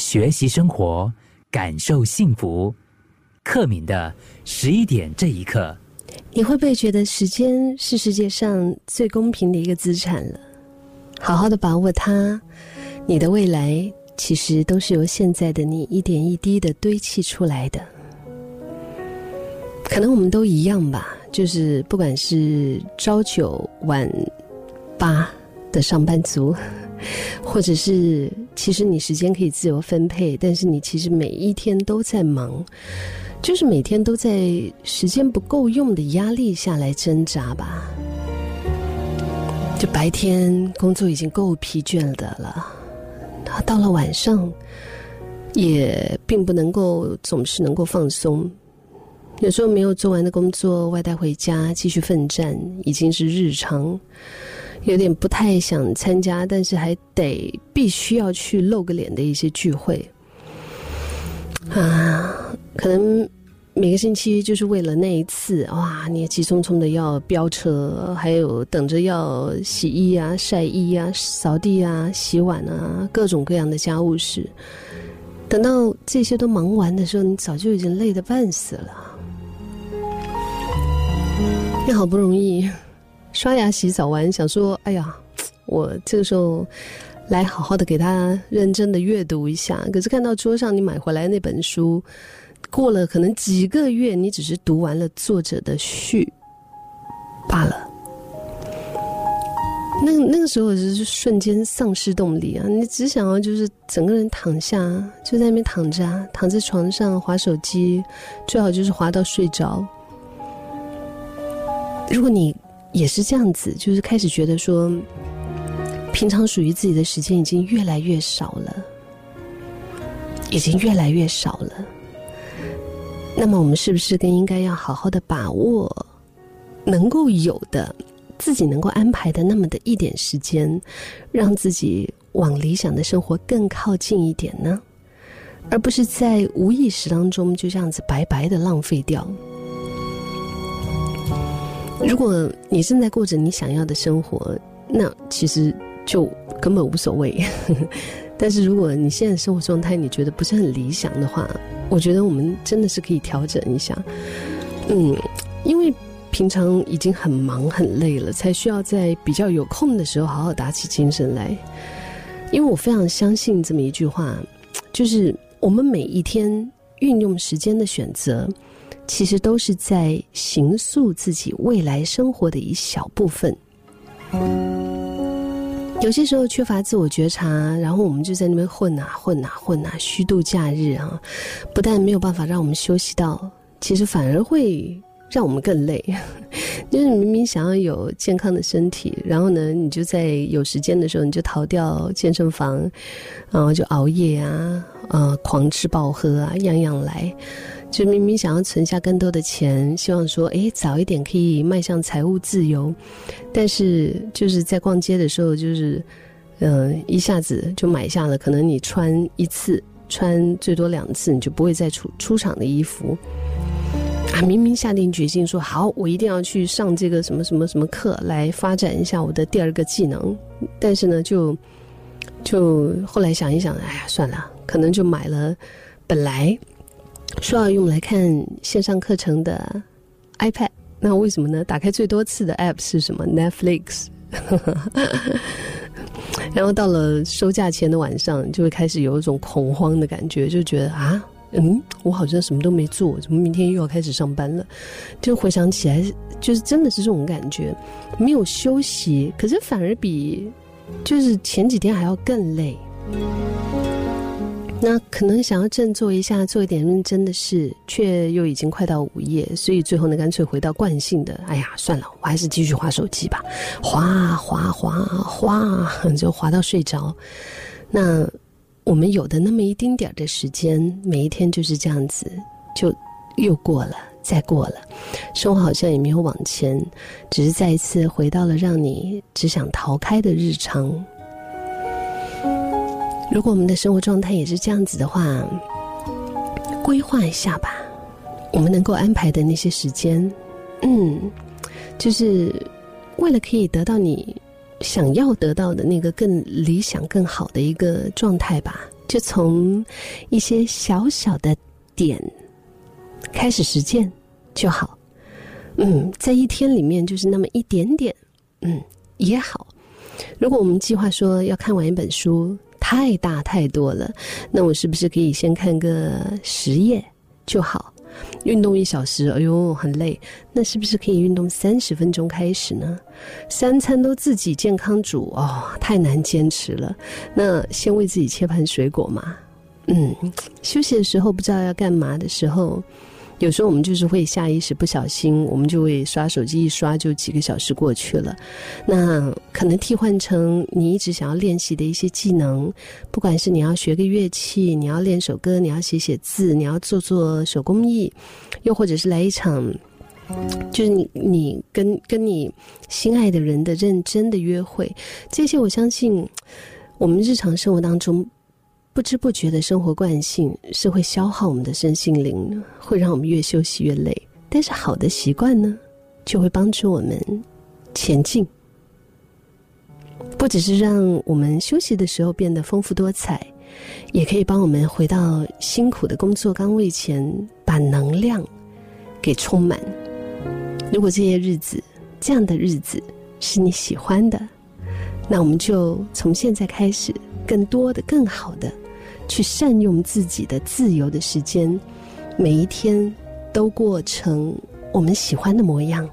学习生活，感受幸福。克敏的十一点这一刻，你会不会觉得时间是世界上最公平的一个资产了？好好的把握它，你的未来其实都是由现在的你一点一滴的堆砌出来的。可能我们都一样吧，就是不管是朝九晚八的上班族，或者是其实你时间可以自由分配，但是你其实每一天都在忙，就是每天都在时间不够用的压力下来挣扎吧。就白天工作已经够疲倦的了，到了晚上，也并不能够总是能够放松。有时候没有做完的工作外带回家继续奋战，已经是日常，有点不太想参加，但是还得必须要去露个脸的一些聚会啊，可能。每个星期就是为了那一次，哇！你也急匆匆的要飙车，还有等着要洗衣啊、晒衣啊、扫地啊、洗碗啊，各种各样的家务事。等到这些都忙完的时候，你早就已经累得半死了。你好不容易刷牙洗澡完，想说：“哎呀，我这个时候来好好的给他认真的阅读一下。”可是看到桌上你买回来那本书。过了可能几个月，你只是读完了作者的序罢了。那那个时候就是瞬间丧失动力啊！你只想要就是整个人躺下，就在那边躺着，啊躺在床上划手机，最好就是划到睡着。如果你也是这样子，就是开始觉得说，平常属于自己的时间已经越来越少了，已经越来越少了。那么我们是不是更应该要好好的把握能够有的自己能够安排的那么的一点时间，让自己往理想的生活更靠近一点呢？而不是在无意识当中就这样子白白的浪费掉。如果你正在过着你想要的生活，那其实就根本无所谓。但是如果你现在生活状态你觉得不是很理想的话，我觉得我们真的是可以调整一下，嗯，因为平常已经很忙很累了，才需要在比较有空的时候好好打起精神来。因为我非常相信这么一句话，就是我们每一天运用时间的选择，其实都是在形塑自己未来生活的一小部分。有些时候缺乏自我觉察，然后我们就在那边混啊混啊混啊，虚度假日啊，不但没有办法让我们休息到，其实反而会让我们更累。就是明明想要有健康的身体，然后呢，你就在有时间的时候你就逃掉健身房，然后就熬夜啊，呃，狂吃暴喝啊，样样来。就明明想要存下更多的钱，希望说，哎，早一点可以迈向财务自由，但是就是在逛街的时候，就是，嗯，一下子就买下了，可能你穿一次，穿最多两次，你就不会再出出场的衣服。啊，明明下定决心说好，我一定要去上这个什么什么什么课，来发展一下我的第二个技能，但是呢，就就后来想一想，哎呀，算了，可能就买了，本来。说要用来看线上课程的 iPad，那为什么呢？打开最多次的 App 是什么？Netflix。然后到了收价钱的晚上，就会开始有一种恐慌的感觉，就觉得啊，嗯，我好像什么都没做，怎么明天又要开始上班了？就回想起来，就是真的是这种感觉，没有休息，可是反而比就是前几天还要更累。那可能想要振作一下，做一点认真的事，却又已经快到午夜，所以最后呢，干脆回到惯性的，哎呀，算了，我还是继续划手机吧，划划划划，就划到睡着。那我们有的那么一丁点儿的时间，每一天就是这样子，就又过了，再过了，生活好像也没有往前，只是再一次回到了让你只想逃开的日常。如果我们的生活状态也是这样子的话，规划一下吧。我们能够安排的那些时间，嗯，就是为了可以得到你想要得到的那个更理想、更好的一个状态吧。就从一些小小的点开始实践就好。嗯，在一天里面就是那么一点点，嗯，也好。如果我们计划说要看完一本书，太大太多了，那我是不是可以先看个十页就好？运动一小时，哎呦，很累，那是不是可以运动三十分钟开始呢？三餐都自己健康煮，哦，太难坚持了。那先为自己切盘水果嘛。嗯，休息的时候不知道要干嘛的时候。有时候我们就是会下意识不小心，我们就会刷手机，一刷就几个小时过去了。那可能替换成你一直想要练习的一些技能，不管是你要学个乐器，你要练首歌，你要写写字，你要做做手工艺，又或者是来一场，就是你你跟跟你心爱的人的认真的约会，这些我相信我们日常生活当中。不知不觉的生活惯性是会消耗我们的身心灵，会让我们越休息越累。但是好的习惯呢，就会帮助我们前进，不只是让我们休息的时候变得丰富多彩，也可以帮我们回到辛苦的工作岗位前，把能量给充满。如果这些日子这样的日子是你喜欢的，那我们就从现在开始，更多的、更好的。去善用自己的自由的时间，每一天都过成我们喜欢的模样。